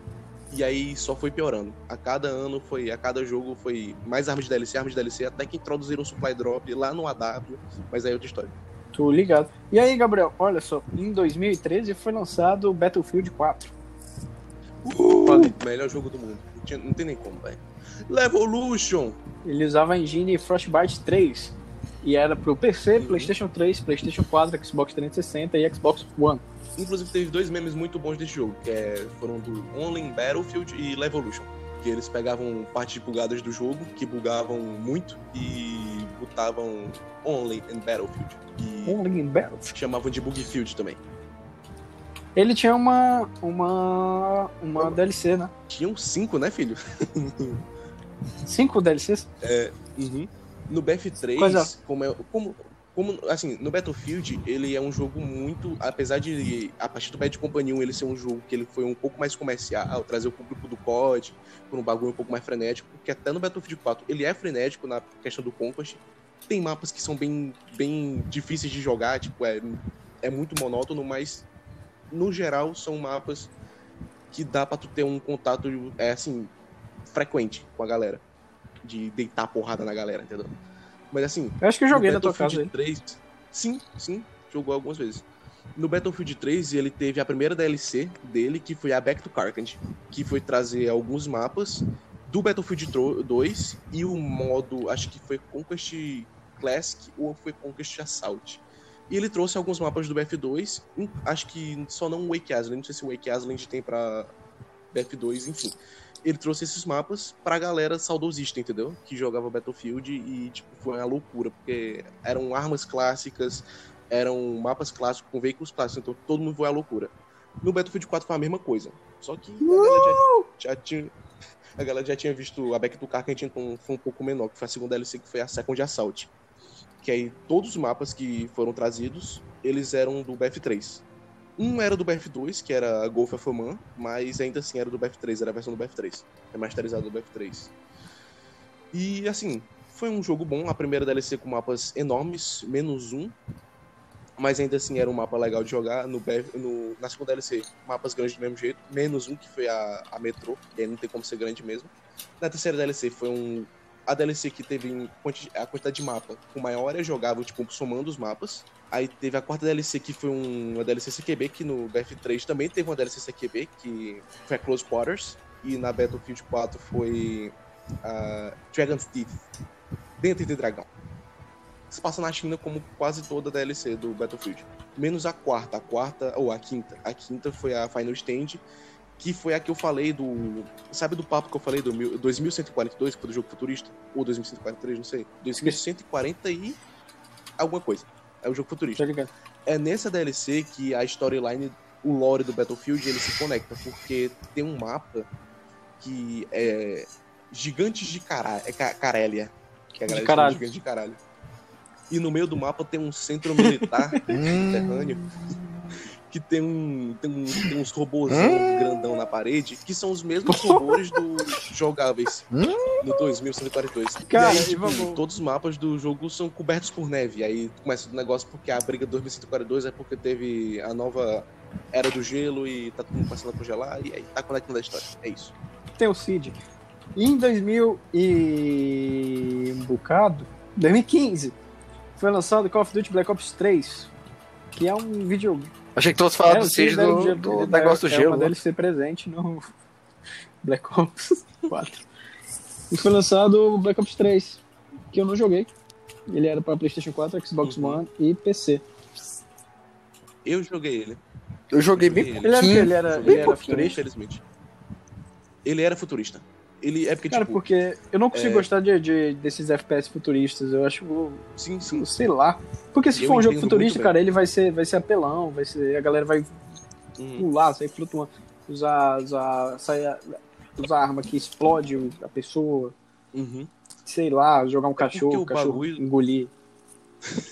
E aí só foi piorando. A cada ano foi, a cada jogo foi mais armas de DLC, armas de DLC, até que introduziram o supply drop lá no AW, mas aí é outra história. Tô ligado. E aí, Gabriel, olha só, em 2013 foi lançado o Battlefield 4. O melhor jogo do mundo. Não, tinha- não tem nem como, velho. Levolution! Ele usava a engine Frostbite 3 e era pro PC, Uhum. PlayStation 3, PlayStation 4, Xbox 360 e Xbox One. Inclusive teve dois memes muito bons desse jogo, que é- foram do Only Battlefield e Levolution. Que eles pegavam partes bugadas do jogo, que bugavam muito, e botavam Only in Battlefield. E Only in Battlefield. chamavam de Bugfield também. Ele tinha uma. uma. uma DLC, né? Tinham cinco, né, filho? <laughs> Cinco DLCs? É. Uhum. No BF3, Coisa- como, é, como, como. Assim, no Battlefield, ele é um jogo muito. Apesar de, a partir do Bad Company 1, ele ser um jogo que ele foi um pouco mais comercial, trazer o público do COD, por um bagulho um pouco mais frenético, porque até no Battlefield 4 ele é frenético na questão do Conquest. Tem mapas que são bem, bem difíceis de jogar, tipo, é, é muito monótono, mas no geral são mapas que dá pra tu ter um contato, é assim, frequente com a galera. De deitar porrada na galera, entendeu? Mas assim, Eu acho que eu joguei no na tua casa Battlefield aí. 3, sim, sim, jogou algumas vezes. No Battlefield 3, ele teve a primeira DLC dele, que foi a Back to Carcant, que foi trazer alguns mapas do Battlefield tro- 2 e o modo, acho que foi Conquest Classic ou foi Conquest Assault. E ele trouxe alguns mapas do BF2, em- acho que só não o Wake Island, não sei se o Wake Island tem pra BF2, enfim. Ele trouxe esses mapas pra galera saudosista, entendeu? Que jogava Battlefield e, tipo, foi uma loucura, porque eram armas clássicas, eram mapas clássicos com veículos clássicos, então todo mundo foi à loucura. No Battlefield 4 foi a mesma coisa. Só que a galera já, já tinha. A galera já tinha visto a Back to Carcant, então foi um pouco menor, que foi a segunda DLC, que foi a Second Assault. Que aí todos os mapas que foram trazidos, eles eram do BF3. Um era do BF2, que era a Golf of Oman, mas ainda assim era do BF3, era a versão do BF3. Remasterizado do BF3. E assim, foi um jogo bom, a primeira DLC com mapas enormes, menos um. Mas ainda assim era um mapa legal de jogar. No, BF, no na segunda DLC, mapas grandes do mesmo jeito, menos um, que foi a, a Metro, e aí não tem como ser grande mesmo. Na terceira DLC foi um. A DLC que teve a quantidade de mapa com maior área jogável, tipo, somando os mapas. Aí teve a quarta DLC que foi um- uma DLC CQB, que no BF3 também teve uma DLC CQB, que foi a Close Quarters. E na Battlefield 4 foi a Dragon's Teeth, Dente de Dragão. Se passa na China como quase toda a DLC do Battlefield. Menos a quarta, a quarta, ou a quinta. A quinta foi a Final Stand, que foi a que eu falei do. Sabe do papo que eu falei do mil- 2142, que foi do jogo futurista? Ou 2143, não sei. 2140 e. alguma coisa. É o jogo futurista Tá é nessa DLC que a storyline, o lore do Battlefield, ele se conecta, porque tem um mapa que é gigantes de caralho, é Ca- Carélia, que a De galera chama caralho. de gigantes de caralho. E no meio do mapa tem um centro militar <laughs> subterrâneo que tem um tem, um, tem uns robôzão grandão na parede, que são os mesmos robôs do jogáveis no 2142. Cara, e aí, tipo, vamos- todos os mapas do jogo são cobertos por neve. Aí começa o negócio porque a briga 2142 é porque teve a nova era do gelo e tá mundo passando a congelar e aí tá conectando a história. É isso. Tem o Cid. E em 2000 e um bocado, 2015, foi lançado Call of Duty Black Ops 3, que é um vídeo Achei que todos falavam É, do deram do, gelo- do é- negócio do é gelo. uma né? DLC presente no <laughs> Black Ops 4. E foi lançado o Black Ops 3, que eu não joguei. Ele era para PlayStation 4, Xbox Uhum. One e PC. Eu joguei ele. Eu joguei bem Ele Ele era pouquinho. Ele era, ele era pouquinho, futurista? Infelizmente. Ele era futurista. Ele é porque, Cara, tipo, porque eu não consigo é- gostar de, de- desses FPS futuristas. Eu acho, sim, sim. sei lá. Porque se Eu for um jogo futurista, cara, ele vai ser, vai ser apelão, vai ser, a galera vai Hum, pular, sair flutuando, usar, usar, sair, usar arma que explode a pessoa, uhum. sei lá, jogar um porque cachorro, o cachorro bagulho- engolir.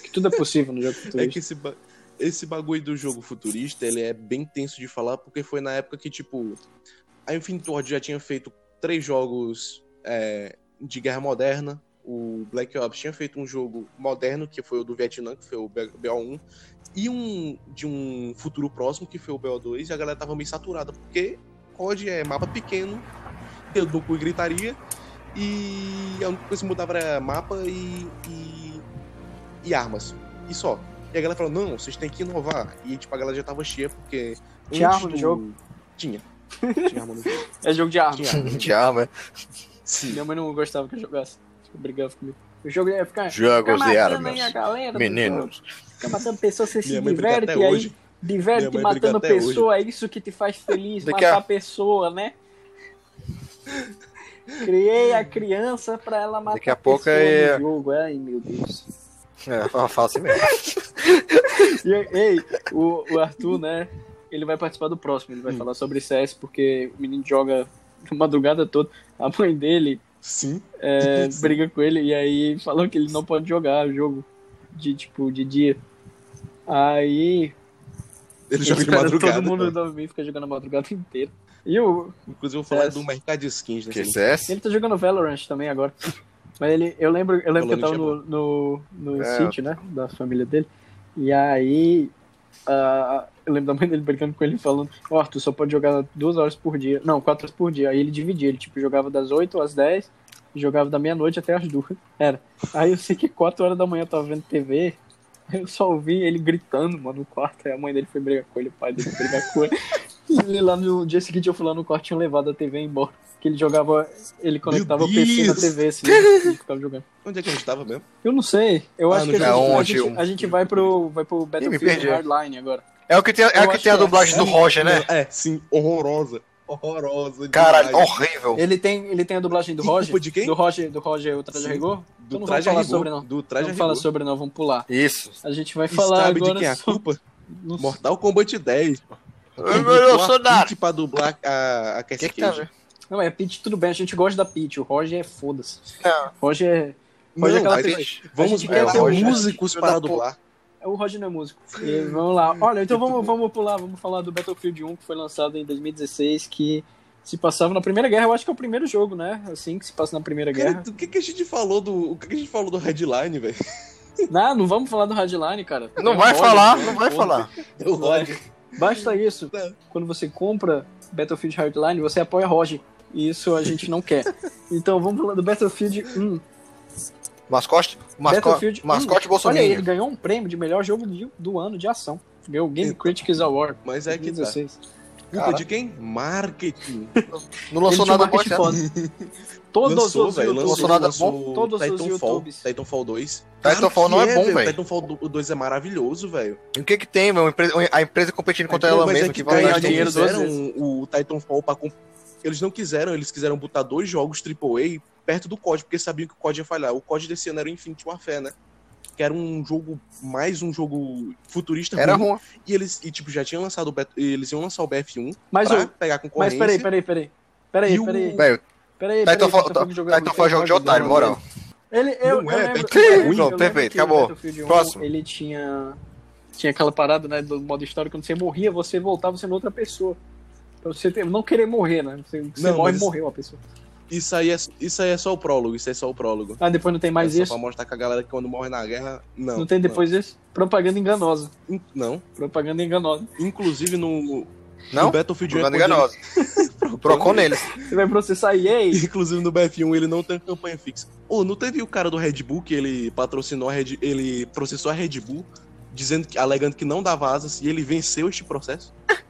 Que tudo é possível no jogo <laughs> É futurista. que esse, ba- esse bagulho do jogo futurista, ele é bem tenso de falar, porque foi na época que, tipo, a Infinity Ward já tinha feito três jogos é, de guerra moderna, o Black Ops tinha feito um jogo moderno, que foi o do Vietnã, que foi o B- BO1, e um de um futuro próximo, que foi o BO2, e a galera tava meio saturada, porque COD é mapa pequeno, dedo no cu e gritaria, e a única coisa que mudava era mapa e, e, e armas, e só. E a galera falou, não, vocês têm que inovar. E tipo, a galera já tava cheia, porque. Tinha arma no do- jogo? Tinha. Tinha arma no jogo. É jogo de arma. Tinha arma. De arma. Sim. Minha mãe não gostava que eu jogasse. Tipo, brigava comigo. O jogo ia ficar. Jogos fica de armas. galera, Meninos. Fica matando pessoas, você se diverte e aí. hoje. Diverte matando pessoa, é isso que te faz feliz, Daqui matar a- pessoa, né? Criei a criança pra ela matar Daqui a pouco pessoa é- no jogo. Ai, meu Deus. É, fala assim mesmo. E, ei, o, o Arthur, né? Ele vai participar do próximo. Ele vai Hum. falar sobre CS porque o menino joga <laughs> a madrugada toda. A mãe dele Sim. é, Sim. <laughs> briga com ele e aí falam que ele não pode jogar jogo de tipo de dia. Aí Ele joga de madrugada. todo mundo né? dormir, fica jogando a madrugada inteira. E o, Inclusive, eu vou falar CS. do mercado de skins, né? Que CS? ele tá jogando Valorant também agora. Mas ele, eu lembro, eu lembro que eu tava Valorant no, no, no É. sítio, né, da família dele. E aí, ah, eu lembro da mãe dele brincando com ele, falando, ó, tu só pode jogar duas horas por dia. Não, quatro horas por dia. Aí ele dividia, ele tipo, jogava das 8 às 10 e jogava da meia-noite até as duas. Era. Aí eu sei que 4 horas da manhã eu tava vendo TV, eu só ouvi ele gritando, mano, no quarto. Aí a mãe dele foi brigar com ele, o pai dele foi brigar com ele. <laughs> E lá no dia seguinte eu fui lá no quarto tinha levado a TV embora. Que ele jogava, ele conectava o PC na! TV, assim, <laughs> e ficava jogando. Onde é que a gente tava mesmo? Eu não sei. Eu Ah, acho que a gente, a, Onde gente, a gente vai pro, vai pro Battlefield. Hardline agora. É o que tem, é o que tem a é. dublagem do Roger, né? É, sim, horrorosa. Horrorosa. Caralho, demais. horrível. Ele tem, ele tem a dublagem do Roger. de quem? Do Roger, do Roger, o Traje Sim, Rigor. Do Então não traje falar rigor, sobre, não. Do traje Não fala sobre, não, vamos pular. Isso. A gente vai E falar sabe agora. de quem é a culpa? <laughs> Mortal Kombat 10. Eu, eu sou da pra dublar a, a Cassie que que tá? Não, é Peach, tudo bem, a gente gosta da Peach. O Roger é foda-se. Não. Roger é. Não, Roger é aquela mas pessoa- gente, vamos a gente quer ter ter um músicos para dublar. O Roger não é músico. E vamos lá. Olha, então vamos, vamos pular, vamos falar do Battlefield 1, que foi lançado em 2016, que se passava na Primeira Guerra. Eu acho que é o primeiro jogo, né? Assim, que se passa na Primeira Cara, Guerra. o que, que a gente falou do. O que, que a gente falou do Headline, velho? Não, não vamos falar do Hardline, cara. Não É vai Roger, falar, né? não vai falar. O Roger. Basta isso. Não. Quando você compra Battlefield Hardline, você apoia Roger. E isso a gente não quer. Então vamos falar do Battlefield 1. Mascote, mascote, Battlefield 1. mascote Olha aí, Bolsonaro. ele ganhou um prêmio de melhor jogo de- do ano de ação. Ganhou o Game Eita. Critics Award. Mas é que tá. 2016. Culpa Cara. de quem? Marketing. <laughs> Não lançou um nada bom foda. Todos lançou, os velho. YouTubers. Lançou, nada lançou Todos os Titanfall. YouTubes. Titanfall 2. Titanfall não é que bom, velho. Titanfall 2 é maravilhoso, velho. E O que que tem, velho? A empresa competindo contra Mas ela é mesma, que que ganhar não dinheiro quiseram vezes. o Titanfall pra... Eles não quiseram, eles quiseram botar dois jogos AAA perto do COD, porque sabiam que o COD ia falhar. O COD desse ano era o Infinity Warfare, né? Que era um jogo, mais um jogo futurista Era ruim. E eles, e, tipo, já tinham lançado o eles iam lançar o BF1 Mas, pra o, pegar mas concorrência. peraí, peraí, peraí. Peraí, E o- peraí. Peraí, peraí. Titanfall é jogo de otário, moral. Ele, eu, Não eu é, lembro, eu é lembro- ruim. eu Pronto, lembro perfeito, que acabou. Battlefield 1, Próximo. Ele tinha, tinha aquela parada, né, do modo história, quando você morria, você voltava sendo outra pessoa. Pra você ter- não querer morrer, né? Você, você Não, morre mas- e morreu a pessoa. Isso aí, é, isso aí é só o prólogo, isso aí é só o prólogo. Ah, depois não tem mais é só isso? pra mostrar que a galera que quando morre na guerra. Não. Não, tem depois isso? Propaganda enganosa. Não. Não. Propaganda enganosa. Inclusive no, Não? no Battlefield 1 Propaganda enganosa. <laughs> Procon neles. Você vai processar EA? Inclusive no BF1 ele não tem campanha fixa. Ô, não teve o cara do Red Bull que ele patrocinou a Red, ele processou a Red Bull, dizendo que, alegando que não dava asas e ele venceu este processo? <laughs>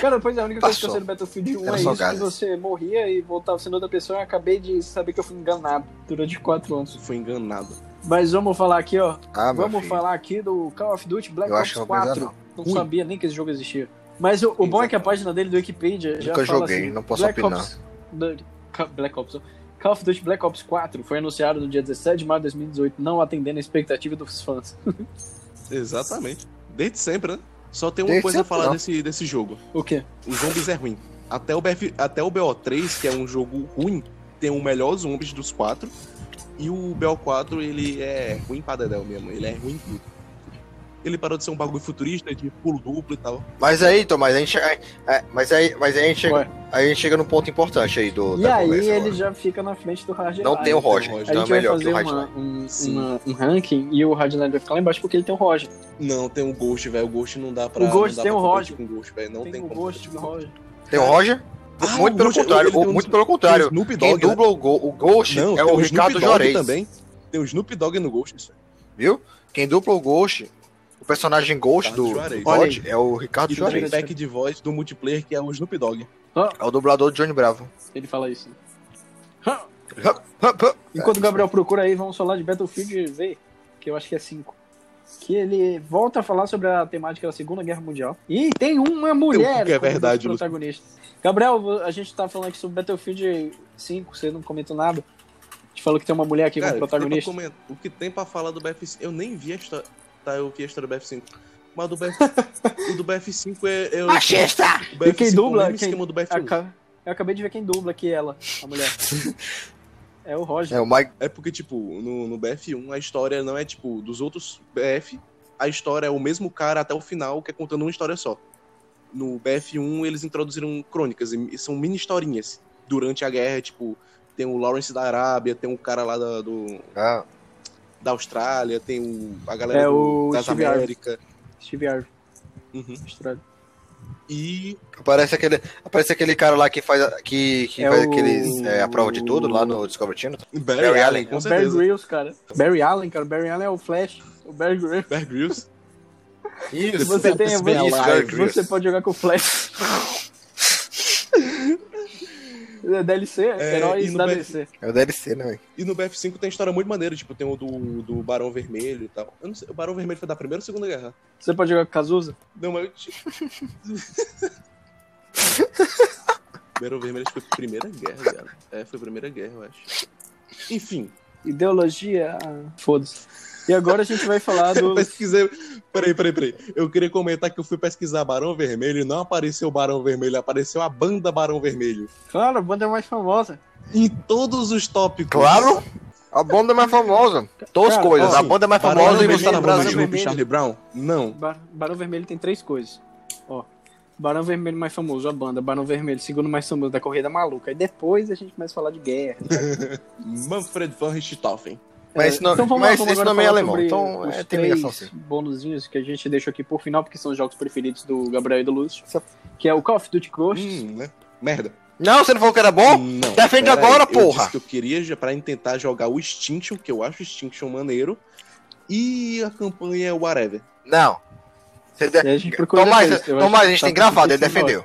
Cara, pois é, a única coisa que eu sei do Battlefield 1 Era é isso, que gases. você morria e voltava sendo outra pessoa. Eu acabei de saber que eu fui enganado durante 4 anos. Foi enganado. Mas vamos falar aqui, ó. Ah, Vamos filho. falar aqui do Call of Duty Black Eu Ops acho que eu vou precisar, 4. Não Ruim. sabia nem que esse jogo existia. Mas o, o bom é que a página dele do Wikipedia já Nunca fala joguei, assim, não posso Black opinar. Ops, Black Ops. Call of Duty Black Ops 4 foi anunciado no dia 17 de maio de 2018, não atendendo a expectativa dos fãs. <laughs> Exatamente. Desde sempre, né? Só tem uma coisa a falar não. desse, desse jogo. O quê? O Zombies é ruim. Até o, BF, até o BO3, que é um jogo ruim, tem o melhor Zombies dos quatro. E o BO4, ele é ruim pra dedéu mesmo. Ele é ruim em tudo. Ele parou de ser um bagulho futurista, de pulo duplo e tal. Mas aí, Tom, mas a gente. é, é, mas aí, mas aí a gente chega. Ué. Aí a gente chega num ponto importante aí do. E da aí conversa ele agora. já fica na frente do Hardline. Não tem o Roger, Roger. A então é melhor que fazer o Hardline. um, uma- um ranking e o Hardline vai ficar lá embaixo porque ele tem o Roger. Não, tem o Ghost, velho. O Ghost não dá pra. O Ghost tem o Roger. Com o Ghost, velho. Não tem, tem, o Ghost o Roger. Tem o Roger? Ah, muito o pelo Ghost, contrário, um- muito pelo o contrário. Snoop Quem Dogg, né? dubla o, Go- o Ghost Não, é o Snoop Ricardo Juarez. também. Tem o Snoop Dogg no Ghost, isso. Viu? Quem dupla o Ghost, o personagem Ghost Ricardo do, Juarez. COD é o Ricardo E tem o Juarez. pack de voz do multiplayer que é o Snoop Dogg. É o dublador de Johnny Bravo. Ele fala isso. Enquanto o Gabriel procura aí, vamos falar de Battlefield V, que eu acho que é 5. Que ele volta a falar sobre a temática da Segunda Guerra Mundial. E tem uma mulher que é como verdade, dos protagonistas. Gabriel, a gente tá falando aqui sobre Battlefield 5, você não comentou nada. A gente falou que tem uma mulher aqui Cara, como protagonista. o que tem pra falar do BF5? Eu nem vi a história. Tá, eu vi a história do BF5. Mas <laughs> o do, BF, o do BF5 é. é o- Machista! o E quem BF5 dubla? é o Quem- esquema do BF1. Aca- Eu acabei de ver quem dubla aqui ela, a mulher. <laughs> É o Roger. É, o Mike. É porque, tipo, no, no BF1 a história não é, tipo, dos outros BF, a história é o mesmo cara até o final, que é contando uma história só. No BF1 eles introduziram crônicas, e são mini historinhas. Durante a guerra, tipo, tem o Lawrence da Arábia, tem um cara lá da, do, Ah, da Austrália, tem o, a galera É do- o das. Américas. Steve Harvey, Uhum. Austrália. E aparece aquele, aparece aquele cara lá que faz, a- que, que É faz o- aqueles, é, a prova de tudo lá no Discovery Channel. Barry, Barry Allen, Allen. com É o Barry certeza. Grylls, cara. Barry Allen, cara. Barry Allen é o Flash. O Barry Grylls. Bear Grylls. Isso, Você tem- você-. Você pode jogar com o Flash. É DLC, É, heróis e no da BF DC. É o DLC, né, velho? E no BF5 tem história muito maneira, tipo, tem o do, do Barão Vermelho e tal. Eu não sei, o Barão Vermelho foi da Primeira ou Segunda Guerra? Você pode jogar com Cazuza? Não, mas eu te... <laughs> Barão Vermelho acho que foi Primeira Guerra, viado. É, foi Primeira Guerra, eu acho. Enfim, Ideologia. ah, Foda-se. E agora a gente vai falar eu do. pesquisei... Peraí, peraí, peraí. Eu queria comentar que eu fui pesquisar Barão Vermelho e não apareceu Barão Vermelho, apareceu a banda Barão Vermelho. Claro, a banda mais famosa. Em todos os tópicos. Claro! A banda é mais famosa. Todas Cara, coisas. ó, a banda é mais Barão famosa e você tá no tava Brasil. Charlie Brown? Não. Bar- Barão Vermelho tem três coisas. Ó. Barão Vermelho mais famoso, a banda. Barão Vermelho, segundo mais famoso da Corrida Maluca. Aí depois a gente começa a falar de guerra. <laughs> Manfred von Richthofen. Mas esse, no- Então vamos lá, mas vamos esse agora nome é alemão, então os é, tem ligação três sim. bonuzinhos que a gente deixou aqui por final, porque são os jogos preferidos do Gabriel e do Lúcio. Que é o Call of Duty Ghosts. Hum, né? Merda. Não, você não falou que era bom? Não. Defende agora, aí. Eu porra. disse que eu queria pra tentar jogar o Extinction, que eu acho o Extinction maneiro. E a campanha é Whatever. Não. Você de... A gente Tomás, depois, eu Tomás, a gente que tem tá gravado, ele defendeu.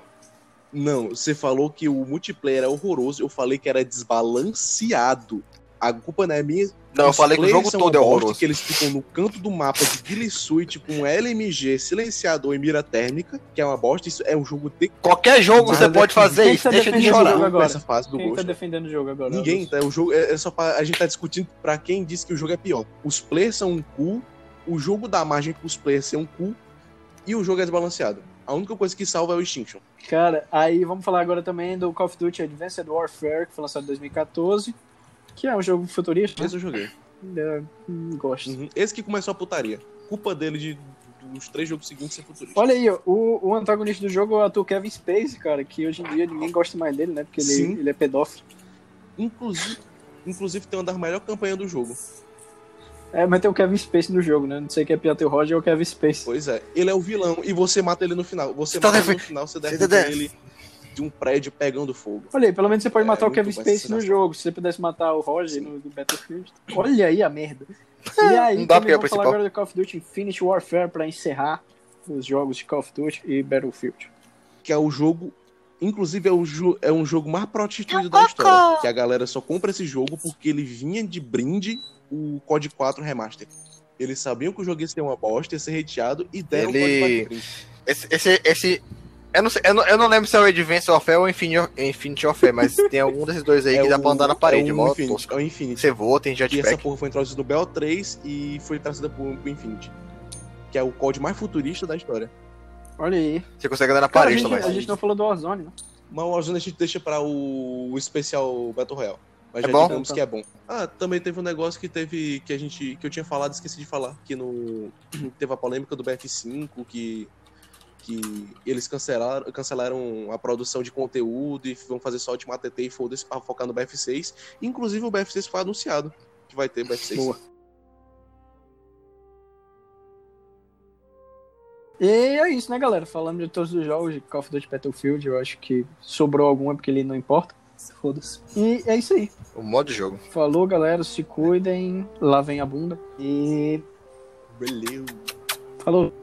Não, você falou que o multiplayer é horroroso. Eu falei que era desbalanceado. A culpa não é minha. Não, eu falei que o jogo são todo é horroroso. Que eles ficam no canto do mapa de Guile Suite com LMG, silenciador e mira térmica, que é uma bosta. Isso é um jogo de Qualquer jogo Mas você é- pode fazer isso, tá deixa de chorar. agora? essa fase do Quem tá Ghost. defendendo o jogo agora? Ninguém, tá? O jogo é, é só pra, a gente tá discutindo pra quem disse que o jogo é pior. Os players são um cu, o jogo dá margem pros players ser um cu e o jogo é desbalanceado. A única coisa que salva é o Extinction. Cara, aí vamos falar agora também do Call of Duty Advanced Warfare, que foi lançado em 2014. Que é um jogo futurista. Esse eu joguei. É, hum, gosto. Uhum. Esse que começou a putaria. Culpa dele de dos três jogos seguintes ser futurista. Olha aí, o, o antagonista do jogo é o ator Kevin Space, cara, que hoje em dia ninguém gosta mais dele, né? Porque ele, ele é pedófilo. Inclusive, inclusive tem uma das melhores campanhas do jogo. É, mas tem o Kevin Space no jogo, né? Não sei quem é pior, o Roger ou o Kevin Space. Pois é, ele é o vilão e você mata ele no final. Você Você tá mata ele no final, você derruba tá- ele de um prédio pegando fogo. Olha aí, pelo menos você pode É, matar o muito Kevin Space no jogo, se você pudesse matar o Roger no, no Battlefield. Olha aí a merda. E <laughs> aí, Não dá também vamos falar agora do Call of Duty Infinite Warfare pra encerrar os jogos de Call of Duty e Battlefield. que é o jogo. Inclusive, é, o jo é um jogo mais prostituído da história. Que a galera só compra esse jogo porque ele vinha de brinde o COD 4 Remaster. Eles sabiam que o jogo ia ser uma bosta, ia ser hateado e deram Ele- o COD 4 de brinde. Esse, esse, esse- eu, não sei, eu, não, eu não lembro se é o Advance Warfare ou o Infinity, Infinity Warfare, mas tem algum desses dois aí <laughs> que dá pra andar na parede, é mó Infinity, é o Infinity. Você voa, tem E essa jetpack. porra foi introduzida no BO3 e foi trazida pro, pro Infinity. Que é o COD mais futurista da história. Olha aí. Você consegue andar na Cara, a, parede gente, também. a gente não falou do Warzone, né? Mas o Warzone a gente deixa pra o, o especial Battle Royale. Mas É já bom? digamos que é bom. Ah, também teve um negócio que teve. que a gente. que eu tinha falado e esqueci de falar. Que no. teve a polêmica do BF5, que. Que eles cancelaram, cancelaram a produção de conteúdo e vão fazer só Ultimate TT e foda-se pra focar no BF6. Inclusive o BF6 foi anunciado que vai ter BF6. Boa. E é isso, né, galera? Falando de todos os jogos de Call of Duty Battlefield, eu acho que sobrou alguma porque ele não importa. Foda-se. E é isso aí. O modo de jogo. Falou, galera. Se cuidem. Lavem a bunda. E Beleza. falou.